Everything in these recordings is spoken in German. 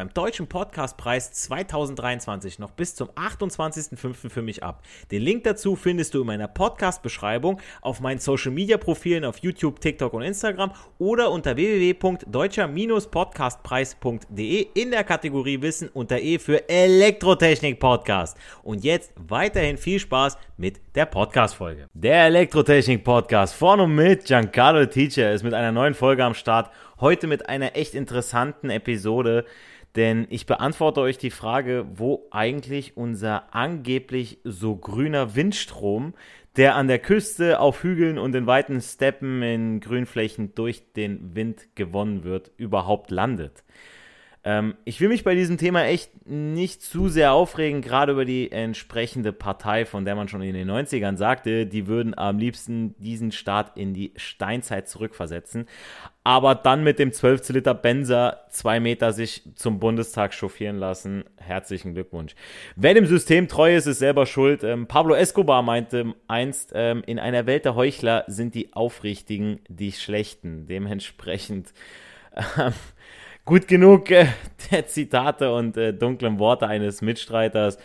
beim Deutschen Podcastpreis 2023 noch bis zum 28.05. für mich ab. Den Link dazu findest du in meiner Podcast-Beschreibung auf meinen Social-Media-Profilen auf YouTube, TikTok und Instagram oder unter www.deutscher-podcastpreis.de in der Kategorie Wissen unter E für Elektrotechnik Podcast. Und jetzt weiterhin viel Spaß mit der Podcast-Folge. Der Elektrotechnik Podcast von und mit Giancarlo Teacher ist mit einer neuen Folge am Start. Heute mit einer echt interessanten Episode, denn ich beantworte euch die Frage, wo eigentlich unser angeblich so grüner Windstrom, der an der Küste, auf Hügeln und in weiten Steppen in Grünflächen durch den Wind gewonnen wird, überhaupt landet. Ähm, ich will mich bei diesem Thema echt nicht zu sehr aufregen, gerade über die entsprechende Partei, von der man schon in den 90ern sagte, die würden am liebsten diesen Staat in die Steinzeit zurückversetzen. Aber dann mit dem 12 Liter Benzer zwei Meter sich zum Bundestag chauffieren lassen. Herzlichen Glückwunsch. Wer dem System treu ist, ist selber schuld. Ähm, Pablo Escobar meinte einst, ähm, in einer Welt der Heuchler sind die Aufrichtigen die Schlechten. Dementsprechend äh, gut genug äh, der Zitate und äh, dunklen Worte eines Mitstreiters.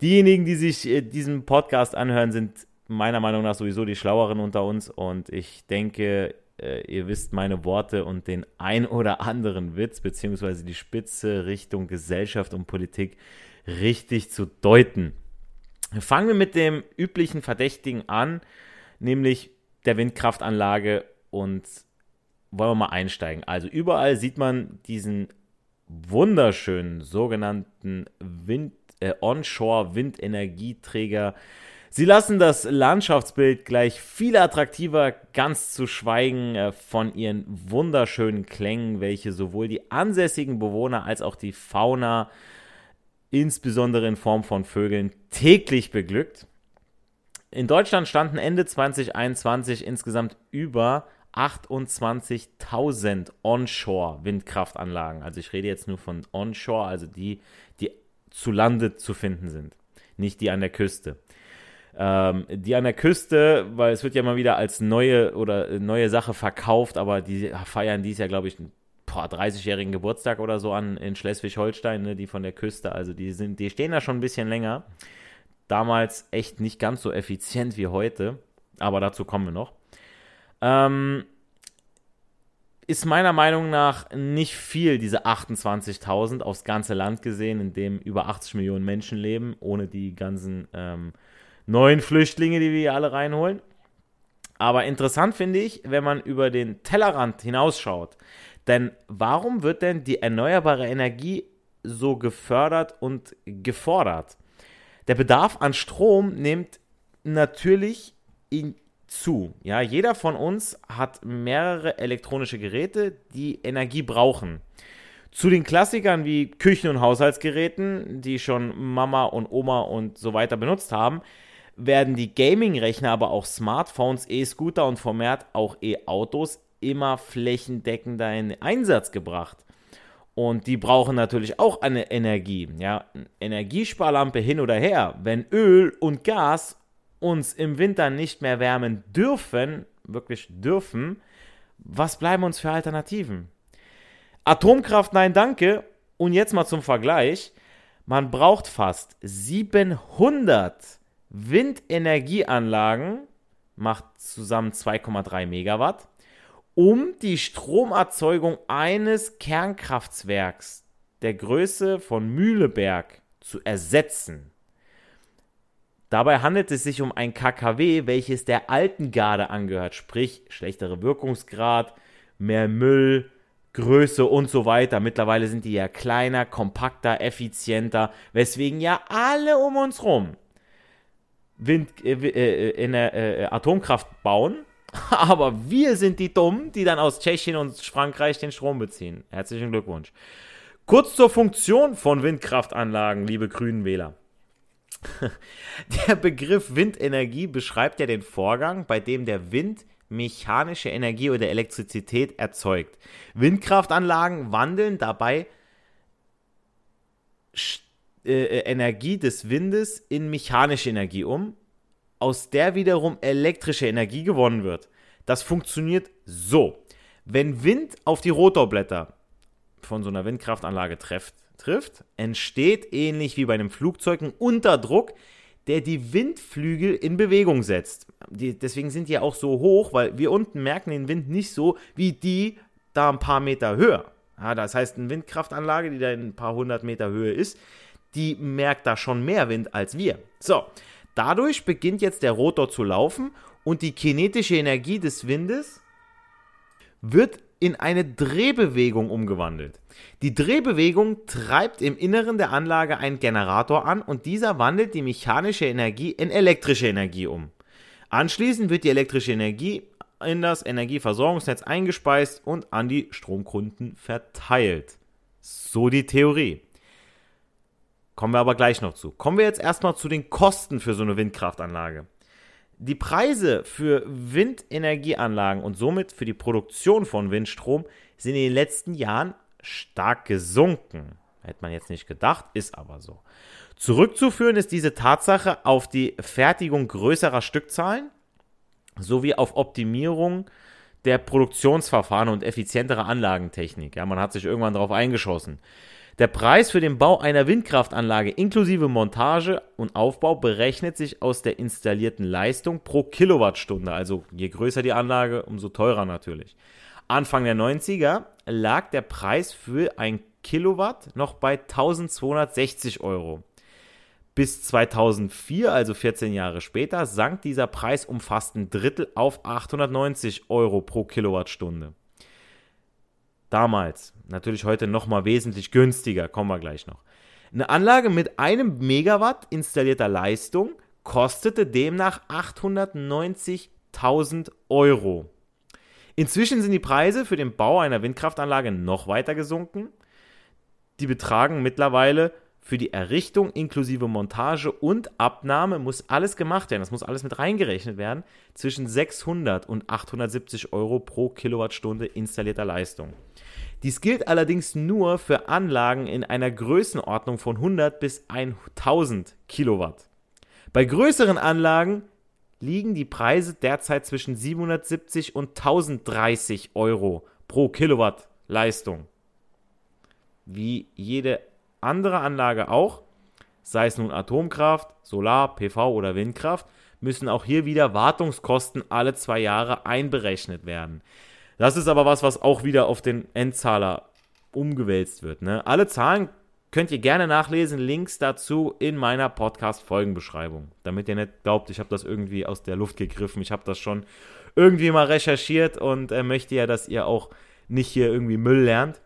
Diejenigen, die sich äh, diesen Podcast anhören, sind meiner Meinung nach sowieso die Schlaueren unter uns und ich denke, äh, ihr wisst meine Worte und den ein oder anderen Witz beziehungsweise die Spitze Richtung Gesellschaft und Politik richtig zu deuten. Fangen wir mit dem üblichen Verdächtigen an, nämlich der Windkraftanlage und wollen wir mal einsteigen. Also überall sieht man diesen wunderschönen sogenannten Wind, äh, Onshore-Windenergieträger. Sie lassen das Landschaftsbild gleich viel attraktiver, ganz zu schweigen äh, von ihren wunderschönen Klängen, welche sowohl die ansässigen Bewohner als auch die Fauna, insbesondere in Form von Vögeln, täglich beglückt. In Deutschland standen Ende 2021 insgesamt über 28.000 Onshore-Windkraftanlagen. Also ich rede jetzt nur von Onshore, also die, die zu Lande zu finden sind, nicht die an der Küste. Ähm, die an der Küste, weil es wird ja mal wieder als neue oder neue Sache verkauft, aber die feiern dies ja, glaube ich, einen 30-jährigen Geburtstag oder so an in Schleswig-Holstein, ne, die von der Küste. Also die sind, die stehen da schon ein bisschen länger. Damals echt nicht ganz so effizient wie heute, aber dazu kommen wir noch. Ähm, ist meiner Meinung nach nicht viel, diese 28.000 aufs ganze Land gesehen, in dem über 80 Millionen Menschen leben, ohne die ganzen ähm, neuen Flüchtlinge, die wir hier alle reinholen. Aber interessant finde ich, wenn man über den Tellerrand hinausschaut. Denn warum wird denn die erneuerbare Energie so gefördert und gefordert? Der Bedarf an Strom nimmt natürlich in zu. Ja, jeder von uns hat mehrere elektronische Geräte, die Energie brauchen. Zu den Klassikern wie Küchen- und Haushaltsgeräten, die schon Mama und Oma und so weiter benutzt haben, werden die Gaming-Rechner, aber auch Smartphones, E-Scooter und vermehrt auch E-Autos immer flächendeckender in Einsatz gebracht. Und die brauchen natürlich auch eine Energie. Ja, Energiesparlampe hin oder her. Wenn Öl und Gas uns im Winter nicht mehr wärmen dürfen, wirklich dürfen, was bleiben uns für Alternativen? Atomkraft, nein, danke. Und jetzt mal zum Vergleich. Man braucht fast 700 Windenergieanlagen, macht zusammen 2,3 Megawatt, um die Stromerzeugung eines Kernkraftwerks der Größe von Mühleberg zu ersetzen. Dabei handelt es sich um ein KKW, welches der alten Garde angehört, sprich schlechtere Wirkungsgrad, mehr Müll, Größe und so weiter. Mittlerweile sind die ja kleiner, kompakter, effizienter, weswegen ja alle um uns rum Wind, äh, äh, in der äh, Atomkraft bauen Aber wir sind die Dummen, die dann aus Tschechien und Frankreich den Strom beziehen. Herzlichen Glückwunsch. Kurz zur Funktion von Windkraftanlagen, liebe grünen Wähler. Der Begriff Windenergie beschreibt ja den Vorgang, bei dem der Wind mechanische Energie oder Elektrizität erzeugt. Windkraftanlagen wandeln dabei äh, Energie des Windes in mechanische Energie um aus der wiederum elektrische Energie gewonnen wird. Das funktioniert so. Wenn Wind auf die Rotorblätter von so einer Windkraftanlage trifft, trifft, entsteht ähnlich wie bei einem Flugzeug ein Unterdruck, der die Windflügel in Bewegung setzt. Die, deswegen sind die auch so hoch, weil wir unten merken den Wind nicht so wie die da ein paar Meter höher. Ja, das heißt, eine Windkraftanlage, die da in ein paar hundert Meter Höhe ist, die merkt da schon mehr Wind als wir. So, Dadurch beginnt jetzt der Rotor zu laufen und die kinetische Energie des Windes wird in eine Drehbewegung umgewandelt. Die Drehbewegung treibt im Inneren der Anlage einen Generator an und dieser wandelt die mechanische Energie in elektrische Energie um. Anschließend wird die elektrische Energie in das Energieversorgungsnetz eingespeist und an die Stromkunden verteilt. So die Theorie. Kommen wir aber gleich noch zu. Kommen wir jetzt erstmal zu den Kosten für so eine Windkraftanlage. Die Preise für Windenergieanlagen und somit für die Produktion von Windstrom sind in den letzten Jahren stark gesunken. Hätte man jetzt nicht gedacht, ist aber so. Zurückzuführen ist diese Tatsache auf die Fertigung größerer Stückzahlen sowie auf Optimierung der Produktionsverfahren und effizientere Anlagentechnik. Ja, man hat sich irgendwann darauf eingeschossen. Der Preis für den Bau einer Windkraftanlage inklusive Montage und Aufbau berechnet sich aus der installierten Leistung pro Kilowattstunde. Also je größer die Anlage, umso teurer natürlich. Anfang der 90er lag der Preis für ein Kilowatt noch bei 1260 Euro. Bis 2004, also 14 Jahre später, sank dieser Preis um fast ein Drittel auf 890 Euro pro Kilowattstunde. Damals, natürlich heute nochmal wesentlich günstiger, kommen wir gleich noch. Eine Anlage mit einem Megawatt installierter Leistung kostete demnach 890.000 Euro. Inzwischen sind die Preise für den Bau einer Windkraftanlage noch weiter gesunken. Die betragen mittlerweile für die Errichtung inklusive Montage und Abnahme muss alles gemacht werden. Das muss alles mit reingerechnet werden. Zwischen 600 und 870 Euro pro Kilowattstunde installierter Leistung. Dies gilt allerdings nur für Anlagen in einer Größenordnung von 100 bis 1000 Kilowatt. Bei größeren Anlagen liegen die Preise derzeit zwischen 770 und 1030 Euro pro Kilowatt Leistung. Wie jede andere Anlage auch, sei es nun Atomkraft, Solar, PV oder Windkraft, müssen auch hier wieder Wartungskosten alle zwei Jahre einberechnet werden. Das ist aber was, was auch wieder auf den Endzahler umgewälzt wird. Ne? Alle Zahlen könnt ihr gerne nachlesen. Links dazu in meiner Podcast-Folgenbeschreibung. Damit ihr nicht glaubt, ich habe das irgendwie aus der Luft gegriffen. Ich habe das schon irgendwie mal recherchiert und äh, möchte ja, dass ihr auch nicht hier irgendwie Müll lernt.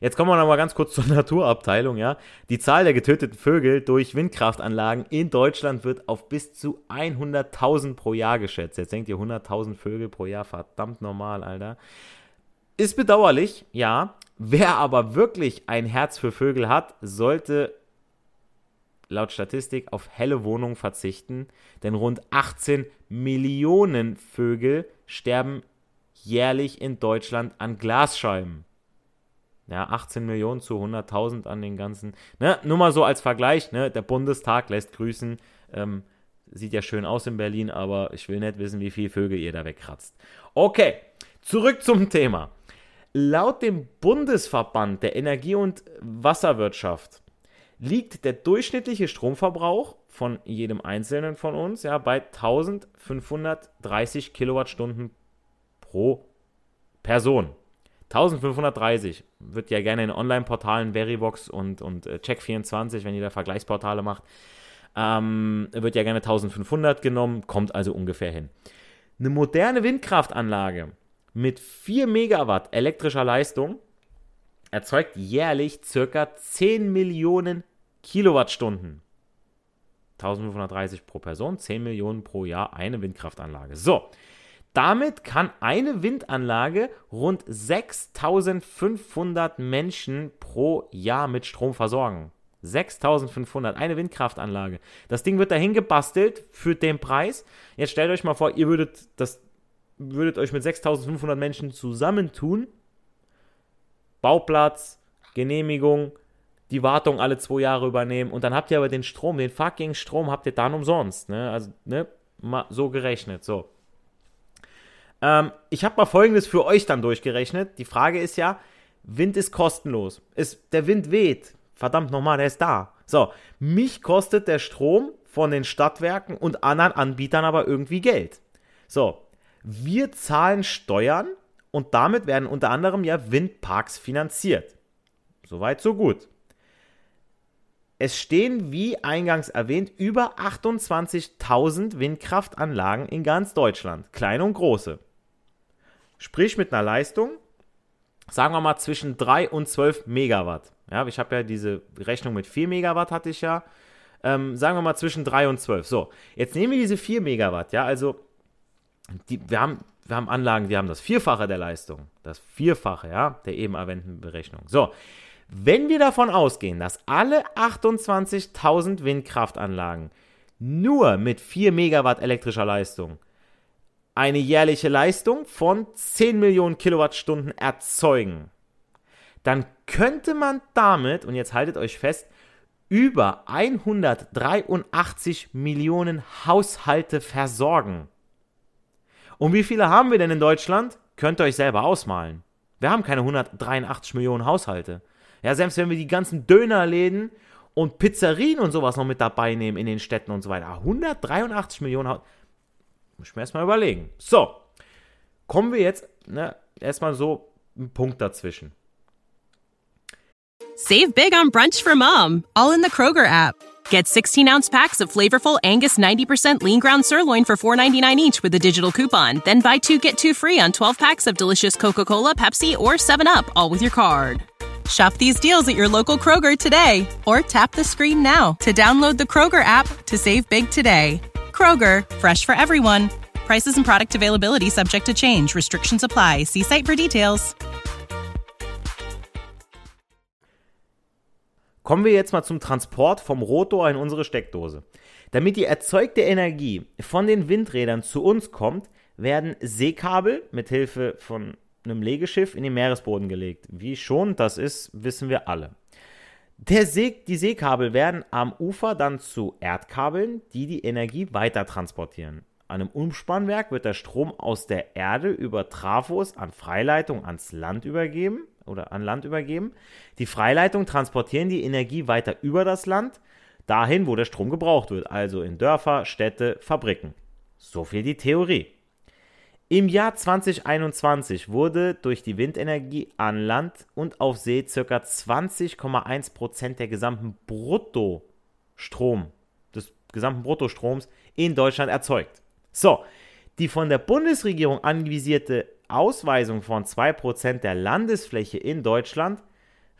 Jetzt kommen wir noch mal ganz kurz zur Naturabteilung, ja. Die Zahl der getöteten Vögel durch Windkraftanlagen in Deutschland wird auf bis zu 100.000 pro Jahr geschätzt. Jetzt denkt ihr 100.000 Vögel pro Jahr, verdammt normal, Alter. Ist bedauerlich, ja. Wer aber wirklich ein Herz für Vögel hat, sollte laut Statistik auf helle Wohnungen verzichten, denn rund 18 Millionen Vögel sterben jährlich in Deutschland an Glasscheiben. Ja, 18 Millionen zu 100.000 an den ganzen. Ne, nur mal so als Vergleich, ne, der Bundestag lässt grüßen. Ähm, sieht ja schön aus in Berlin, aber ich will nicht wissen, wie viele Vögel ihr da wegkratzt. Okay, zurück zum Thema. Laut dem Bundesverband der Energie- und Wasserwirtschaft liegt der durchschnittliche Stromverbrauch von jedem Einzelnen von uns ja, bei 1530 Kilowattstunden pro Person. 1530 wird ja gerne in Online-Portalen Verivox und, und äh, Check24, wenn ihr da Vergleichsportale macht, ähm, wird ja gerne 1500 genommen, kommt also ungefähr hin. Eine moderne Windkraftanlage mit 4 Megawatt elektrischer Leistung erzeugt jährlich circa 10 Millionen Kilowattstunden. 1530 pro Person, 10 Millionen pro Jahr eine Windkraftanlage. So, damit kann eine Windanlage rund 6500 Menschen pro Jahr mit Strom versorgen. 6500, eine Windkraftanlage. Das Ding wird dahin gebastelt für den Preis. Jetzt stellt euch mal vor, ihr würdet, das, würdet euch mit 6500 Menschen zusammentun. Bauplatz, Genehmigung, die Wartung alle zwei Jahre übernehmen und dann habt ihr aber den Strom, den fucking Strom habt ihr dann umsonst. Ne? Also, ne? Mal so gerechnet. So. Ähm, ich habe mal folgendes für euch dann durchgerechnet. Die Frage ist ja, Wind ist kostenlos. Ist, der Wind weht. Verdammt nochmal, der ist da. So, mich kostet der Strom von den Stadtwerken und anderen Anbietern aber irgendwie Geld. So, wir zahlen Steuern und damit werden unter anderem ja Windparks finanziert. Soweit, so gut. Es stehen, wie eingangs erwähnt, über 28.000 Windkraftanlagen in ganz Deutschland, kleine und große. Sprich mit einer Leistung, sagen wir mal zwischen 3 und 12 Megawatt. Ja, ich habe ja diese Rechnung mit 4 Megawatt hatte ich ja. Ähm, sagen wir mal zwischen 3 und 12. So, jetzt nehmen wir diese 4 Megawatt, ja, also die, wir, haben, wir haben Anlagen, die haben das Vierfache der Leistung. Das Vierfache, ja, der eben erwähnten Berechnung. So, wenn wir davon ausgehen, dass alle 28.000 Windkraftanlagen nur mit 4 Megawatt elektrischer Leistung eine jährliche Leistung von 10 Millionen Kilowattstunden erzeugen, dann könnte man damit, und jetzt haltet euch fest, über 183 Millionen Haushalte versorgen. Und wie viele haben wir denn in Deutschland? Könnt ihr euch selber ausmalen. Wir haben keine 183 Millionen Haushalte. Ja, selbst wenn wir die ganzen Dönerläden und Pizzerien und sowas noch mit dabei nehmen in den Städten und so weiter. 183 Millionen Haushalte. Muss ich mir erstmal überlegen. So, kommen wir jetzt ne, erstmal so einen Punkt dazwischen. Save big on brunch for mom, all in the Kroger app. Get 16 ounce packs of flavorful Angus 90% lean ground sirloin for $4.99 each with a digital coupon. Then buy two get two free on 12 packs of delicious Coca Cola, Pepsi, or 7UP, all with your card. Shop these deals at your local Kroger today or tap the screen now to download the Kroger app to save big today. Kroger, fresh for everyone. Prices and product availability subject to change. Restrictions apply. See site for details. Kommen wir jetzt mal zum Transport vom Rotor in unsere Steckdose. Damit die erzeugte Energie von den Windrädern zu uns kommt, werden Seekabel mit Hilfe von einem Legeschiff in den Meeresboden gelegt. Wie schon das ist, wissen wir alle. See, die Seekabel werden am Ufer dann zu Erdkabeln, die die Energie weiter transportieren. An einem Umspannwerk wird der Strom aus der Erde über Trafos an Freileitung ans Land übergeben oder an Land übergeben. Die Freileitung transportieren die Energie weiter über das Land, dahin, wo der Strom gebraucht wird, also in Dörfer, Städte, Fabriken. So viel die Theorie. Im Jahr 2021 wurde durch die Windenergie an Land und auf See ca. 20,1% der gesamten Bruttostrom, des gesamten Bruttostroms in Deutschland erzeugt. So, die von der Bundesregierung anvisierte Ausweisung von 2% der Landesfläche in Deutschland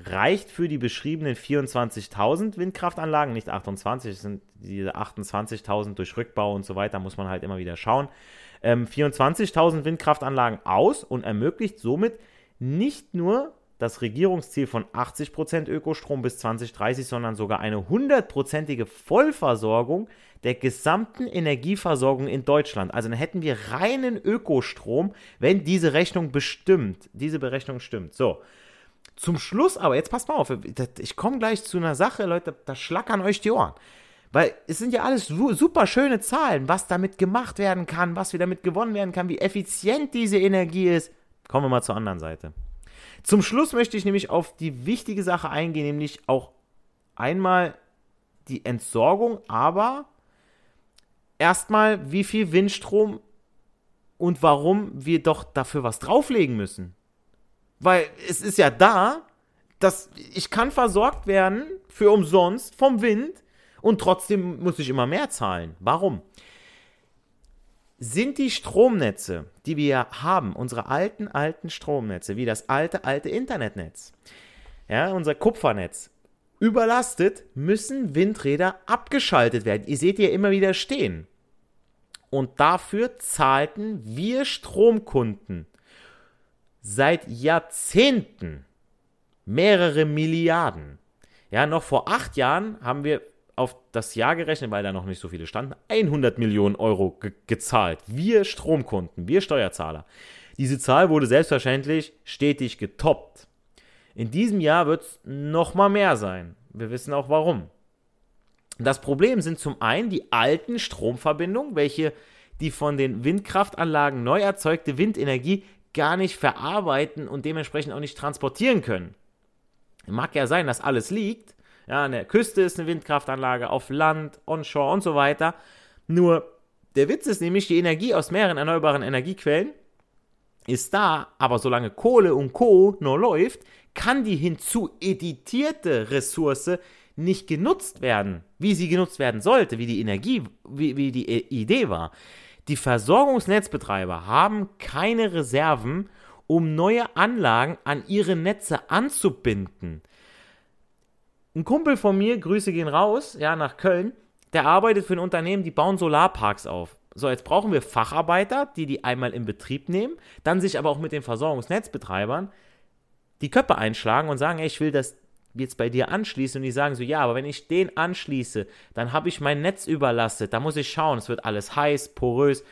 reicht für die beschriebenen 24.000 Windkraftanlagen, nicht 28, es sind diese 28.000 durch Rückbau und so weiter, muss man halt immer wieder schauen ähm, 24.000 Windkraftanlagen aus und ermöglicht somit nicht nur das Regierungsziel von 80% Ökostrom bis 2030, sondern sogar eine hundertprozentige Vollversorgung der gesamten Energieversorgung in Deutschland. Also dann hätten wir reinen Ökostrom, wenn diese Rechnung bestimmt, diese Berechnung stimmt. So, Zum Schluss aber, jetzt passt mal auf, ich komme gleich zu einer Sache, Leute, da schlackern euch die Ohren. Weil es sind ja alles super schöne Zahlen, was damit gemacht werden kann, was wieder damit gewonnen werden kann, wie effizient diese Energie ist. Kommen wir mal zur anderen Seite. Zum Schluss möchte ich nämlich auf die wichtige Sache eingehen, nämlich auch einmal die Entsorgung, aber erstmal, wie viel Windstrom und warum wir doch dafür was drauflegen müssen. Weil es ist ja da, dass ich kann versorgt werden für umsonst vom Wind und trotzdem muss ich immer mehr zahlen. Warum? Sind die Stromnetze, die wir haben, unsere alten, alten Stromnetze, wie das alte, alte Internetnetz, ja, unser Kupfernetz, überlastet, müssen Windräder abgeschaltet werden. Ihr seht hier immer wieder stehen. Und dafür zahlten wir Stromkunden seit Jahrzehnten mehrere Milliarden. Ja, noch vor acht Jahren haben wir auf das Jahr gerechnet, weil da noch nicht so viele standen, 100 Millionen Euro ge gezahlt. Wir Stromkunden, wir Steuerzahler. Diese Zahl wurde selbstverständlich stetig getoppt. In diesem Jahr wird es nochmal mehr sein. Wir wissen auch warum. Das Problem sind zum einen die alten Stromverbindungen, welche die von den Windkraftanlagen neu erzeugte Windenergie gar nicht verarbeiten und dementsprechend auch nicht transportieren können. Mag ja sein, dass alles liegt, ja, an der Küste ist eine Windkraftanlage, auf Land, onshore und so weiter. Nur der Witz ist nämlich, die Energie aus mehreren erneuerbaren Energiequellen ist da, aber solange Kohle und Co. nur läuft, kann die hinzueditierte Ressource nicht genutzt werden, wie sie genutzt werden sollte, wie die Energie, wie, wie die Idee war. Die Versorgungsnetzbetreiber haben keine Reserven, um neue Anlagen an ihre Netze anzubinden. Ein Kumpel von mir, Grüße gehen raus, ja, nach Köln, der arbeitet für ein Unternehmen, die bauen Solarparks auf. So, jetzt brauchen wir Facharbeiter, die die einmal in Betrieb nehmen, dann sich aber auch mit den Versorgungsnetzbetreibern die Köpfe einschlagen und sagen, ey, ich will das jetzt bei dir anschließen und die sagen so, ja, aber wenn ich den anschließe, dann habe ich mein Netz überlastet, da muss ich schauen, es wird alles heiß, porös,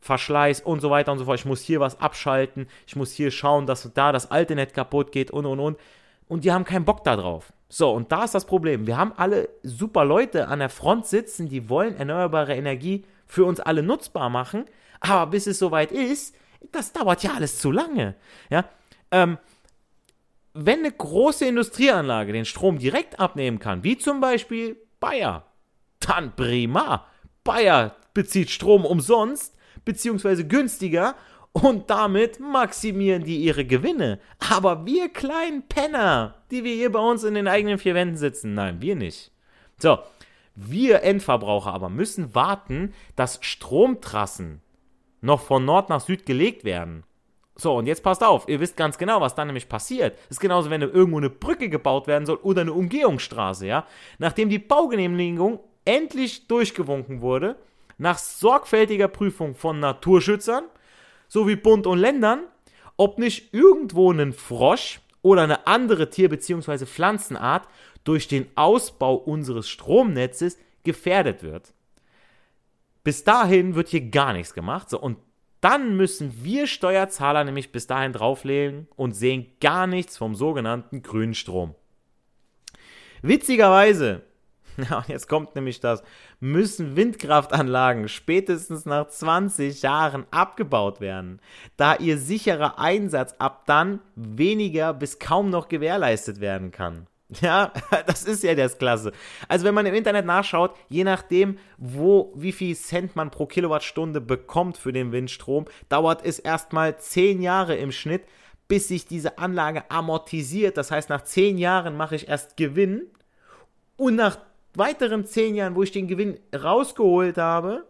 Verschleiß und so weiter und so fort. Ich muss hier was abschalten, ich muss hier schauen, dass da das alte Netz kaputt geht und und und. Und die haben keinen Bock darauf. So, und da ist das Problem. Wir haben alle super Leute an der Front sitzen, die wollen erneuerbare Energie für uns alle nutzbar machen, aber bis es soweit ist, das dauert ja alles zu lange. Ja, ähm, wenn eine große Industrieanlage den Strom direkt abnehmen kann, wie zum Beispiel Bayer, dann prima. Bayer bezieht Strom umsonst, beziehungsweise günstiger und damit maximieren die ihre Gewinne. Aber wir kleinen Penner, die wir hier bei uns in den eigenen vier Wänden sitzen, nein, wir nicht. So, wir Endverbraucher aber müssen warten, dass Stromtrassen noch von Nord nach Süd gelegt werden. So, und jetzt passt auf, ihr wisst ganz genau, was dann nämlich passiert. Das ist genauso, wenn irgendwo eine Brücke gebaut werden soll oder eine Umgehungsstraße, ja. Nachdem die Baugenehmigung endlich durchgewunken wurde, nach sorgfältiger Prüfung von Naturschützern, sowie Bund und Ländern, ob nicht irgendwo ein Frosch oder eine andere Tier- bzw. Pflanzenart durch den Ausbau unseres Stromnetzes gefährdet wird. Bis dahin wird hier gar nichts gemacht. So, und dann müssen wir Steuerzahler nämlich bis dahin drauflegen und sehen gar nichts vom sogenannten grünen Strom. Witzigerweise Ja, jetzt kommt nämlich das, müssen Windkraftanlagen spätestens nach 20 Jahren abgebaut werden, da ihr sicherer Einsatz ab dann weniger bis kaum noch gewährleistet werden kann. Ja, das ist ja das Klasse. Also wenn man im Internet nachschaut, je nachdem, wo, wie viel Cent man pro Kilowattstunde bekommt für den Windstrom, dauert es erstmal 10 Jahre im Schnitt, bis sich diese Anlage amortisiert. Das heißt, nach 10 Jahren mache ich erst Gewinn und nach weiteren zehn Jahren, wo ich den Gewinn rausgeholt habe,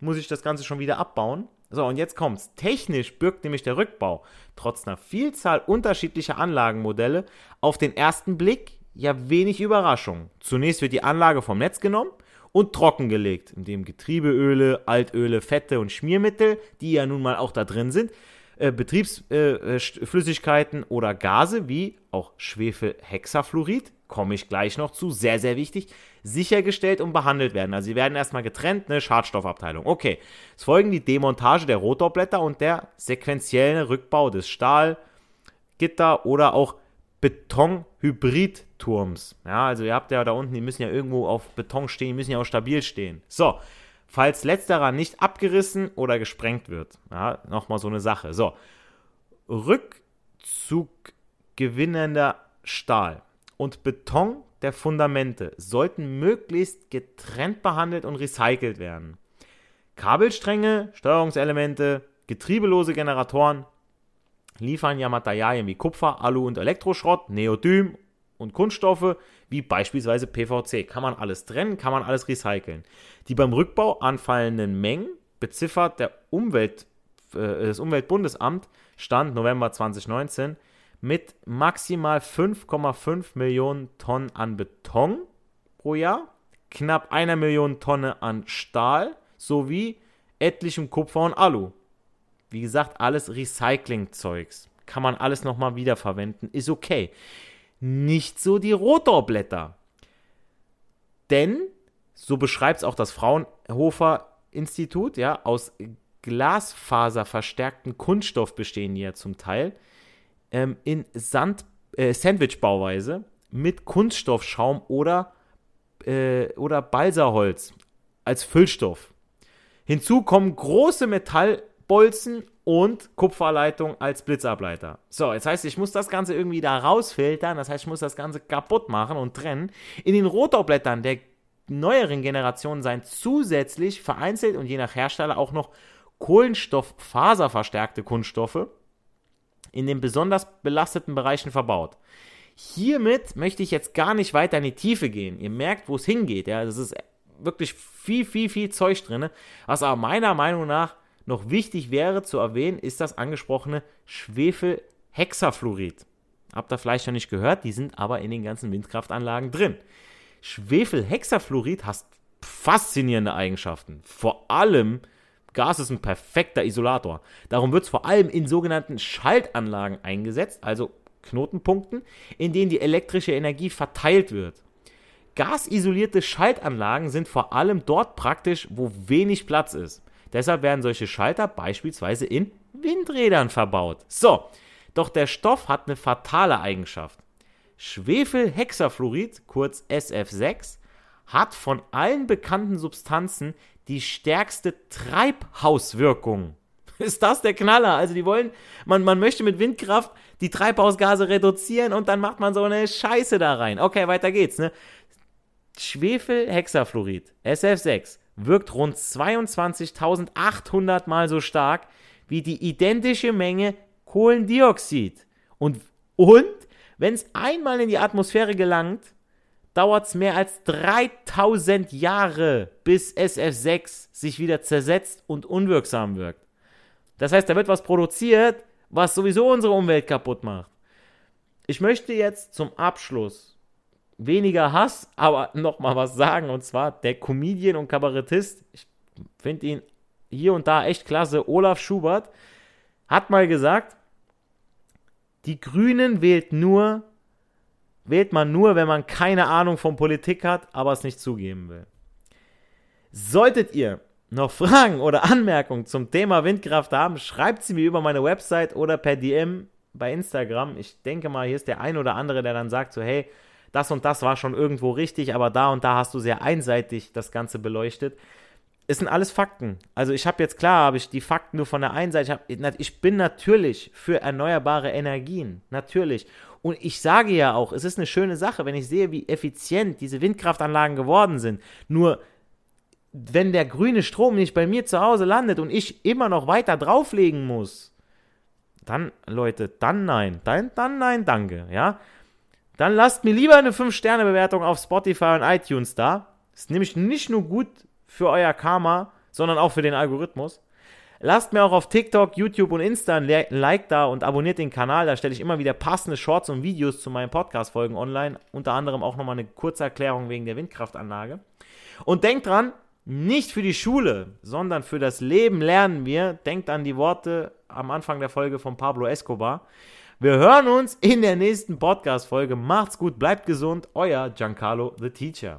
muss ich das Ganze schon wieder abbauen. So, und jetzt kommt's. Technisch birgt nämlich der Rückbau trotz einer Vielzahl unterschiedlicher Anlagenmodelle auf den ersten Blick ja wenig Überraschung. Zunächst wird die Anlage vom Netz genommen und trockengelegt, indem Getriebeöle, Altöle, Fette und Schmiermittel, die ja nun mal auch da drin sind, äh, Betriebsflüssigkeiten äh, oder Gase wie auch Schwefelhexafluorid komme ich gleich noch zu, sehr, sehr wichtig, sichergestellt und behandelt werden. Also sie werden erstmal getrennt, eine Schadstoffabteilung. Okay, es folgen die Demontage der Rotorblätter und der sequentielle Rückbau des Stahlgitter oder auch Betonhybridturms. Ja, also ihr habt ja da unten, die müssen ja irgendwo auf Beton stehen, die müssen ja auch stabil stehen. So, falls letzterer nicht abgerissen oder gesprengt wird. Ja, nochmal so eine Sache. So, Rückzuggewinnender Stahl und Beton der Fundamente sollten möglichst getrennt behandelt und recycelt werden. Kabelstränge, Steuerungselemente, getriebelose Generatoren liefern ja Materialien wie Kupfer, Alu und Elektroschrott, Neodym und Kunststoffe wie beispielsweise PVC. Kann man alles trennen, kann man alles recyceln. Die beim Rückbau anfallenden Mengen beziffert der Umwelt, äh, das Umweltbundesamt Stand November 2019 mit maximal 5,5 Millionen Tonnen an Beton pro Jahr, knapp einer Million Tonne an Stahl sowie etlichem Kupfer und Alu. Wie gesagt, alles Recyclingzeugs. Kann man alles nochmal wiederverwenden, ist okay. Nicht so die Rotorblätter. Denn, so beschreibt es auch das Fraunhofer Institut, ja, aus glasfaserverstärkten Kunststoff bestehen die ja zum Teil, ähm, in Sand, äh, Sandwich-Bauweise mit Kunststoffschaum oder, äh, oder Balsaholz als Füllstoff. Hinzu kommen große Metallbolzen und Kupferleitung als Blitzableiter. So, jetzt heißt, ich muss das Ganze irgendwie da rausfiltern, das heißt, ich muss das Ganze kaputt machen und trennen. In den Rotorblättern der neueren Generation seien zusätzlich vereinzelt und je nach Hersteller auch noch kohlenstofffaserverstärkte Kunststoffe in den besonders belasteten Bereichen verbaut. Hiermit möchte ich jetzt gar nicht weiter in die Tiefe gehen. Ihr merkt, wo es hingeht. Ja, das ist wirklich viel, viel, viel Zeug drin. Was aber meiner Meinung nach noch wichtig wäre zu erwähnen, ist das angesprochene Schwefelhexafluorid. Habt ihr vielleicht noch nicht gehört, die sind aber in den ganzen Windkraftanlagen drin. Schwefelhexafluorid hat faszinierende Eigenschaften. Vor allem Gas ist ein perfekter Isolator. Darum wird es vor allem in sogenannten Schaltanlagen eingesetzt, also Knotenpunkten, in denen die elektrische Energie verteilt wird. Gasisolierte Schaltanlagen sind vor allem dort praktisch, wo wenig Platz ist. Deshalb werden solche Schalter beispielsweise in Windrädern verbaut. So, doch der Stoff hat eine fatale Eigenschaft. Schwefelhexafluorid, kurz SF6, hat von allen bekannten Substanzen die stärkste Treibhauswirkung. Ist das der Knaller? Also die wollen, man, man möchte mit Windkraft die Treibhausgase reduzieren und dann macht man so eine Scheiße da rein. Okay, weiter geht's. Ne? Schwefelhexafluorid, SF6, wirkt rund 22.800 Mal so stark wie die identische Menge Kohlendioxid. Und, und wenn es einmal in die Atmosphäre gelangt, dauert es mehr als 3000 Jahre, bis SF6 sich wieder zersetzt und unwirksam wirkt. Das heißt, da wird was produziert, was sowieso unsere Umwelt kaputt macht. Ich möchte jetzt zum Abschluss weniger Hass, aber nochmal was sagen. Und zwar der Comedian und Kabarettist, ich finde ihn hier und da echt klasse, Olaf Schubert, hat mal gesagt, die Grünen wählt nur, wählt man nur, wenn man keine Ahnung von Politik hat, aber es nicht zugeben will. Solltet ihr noch Fragen oder Anmerkungen zum Thema Windkraft haben, schreibt sie mir über meine Website oder per DM bei Instagram. Ich denke mal, hier ist der ein oder andere, der dann sagt so, hey, das und das war schon irgendwo richtig, aber da und da hast du sehr einseitig das Ganze beleuchtet. Es sind alles Fakten. Also ich habe jetzt klar, habe ich die Fakten nur von der einen Seite. Ich, hab, ich bin natürlich für erneuerbare Energien, natürlich. Und ich sage ja auch, es ist eine schöne Sache, wenn ich sehe, wie effizient diese Windkraftanlagen geworden sind. Nur, wenn der grüne Strom nicht bei mir zu Hause landet und ich immer noch weiter drauflegen muss, dann, Leute, dann nein. Dann, dann nein, danke, ja. Dann lasst mir lieber eine 5-Sterne-Bewertung auf Spotify und iTunes da. Ist nämlich nicht nur gut für euer Karma, sondern auch für den Algorithmus. Lasst mir auch auf TikTok, YouTube und Insta ein Like da und abonniert den Kanal. Da stelle ich immer wieder passende Shorts und Videos zu meinen Podcast-Folgen online. Unter anderem auch nochmal eine kurze Erklärung wegen der Windkraftanlage. Und denkt dran, nicht für die Schule, sondern für das Leben lernen wir. Denkt an die Worte am Anfang der Folge von Pablo Escobar. Wir hören uns in der nächsten Podcast-Folge. Macht's gut, bleibt gesund. Euer Giancarlo the Teacher.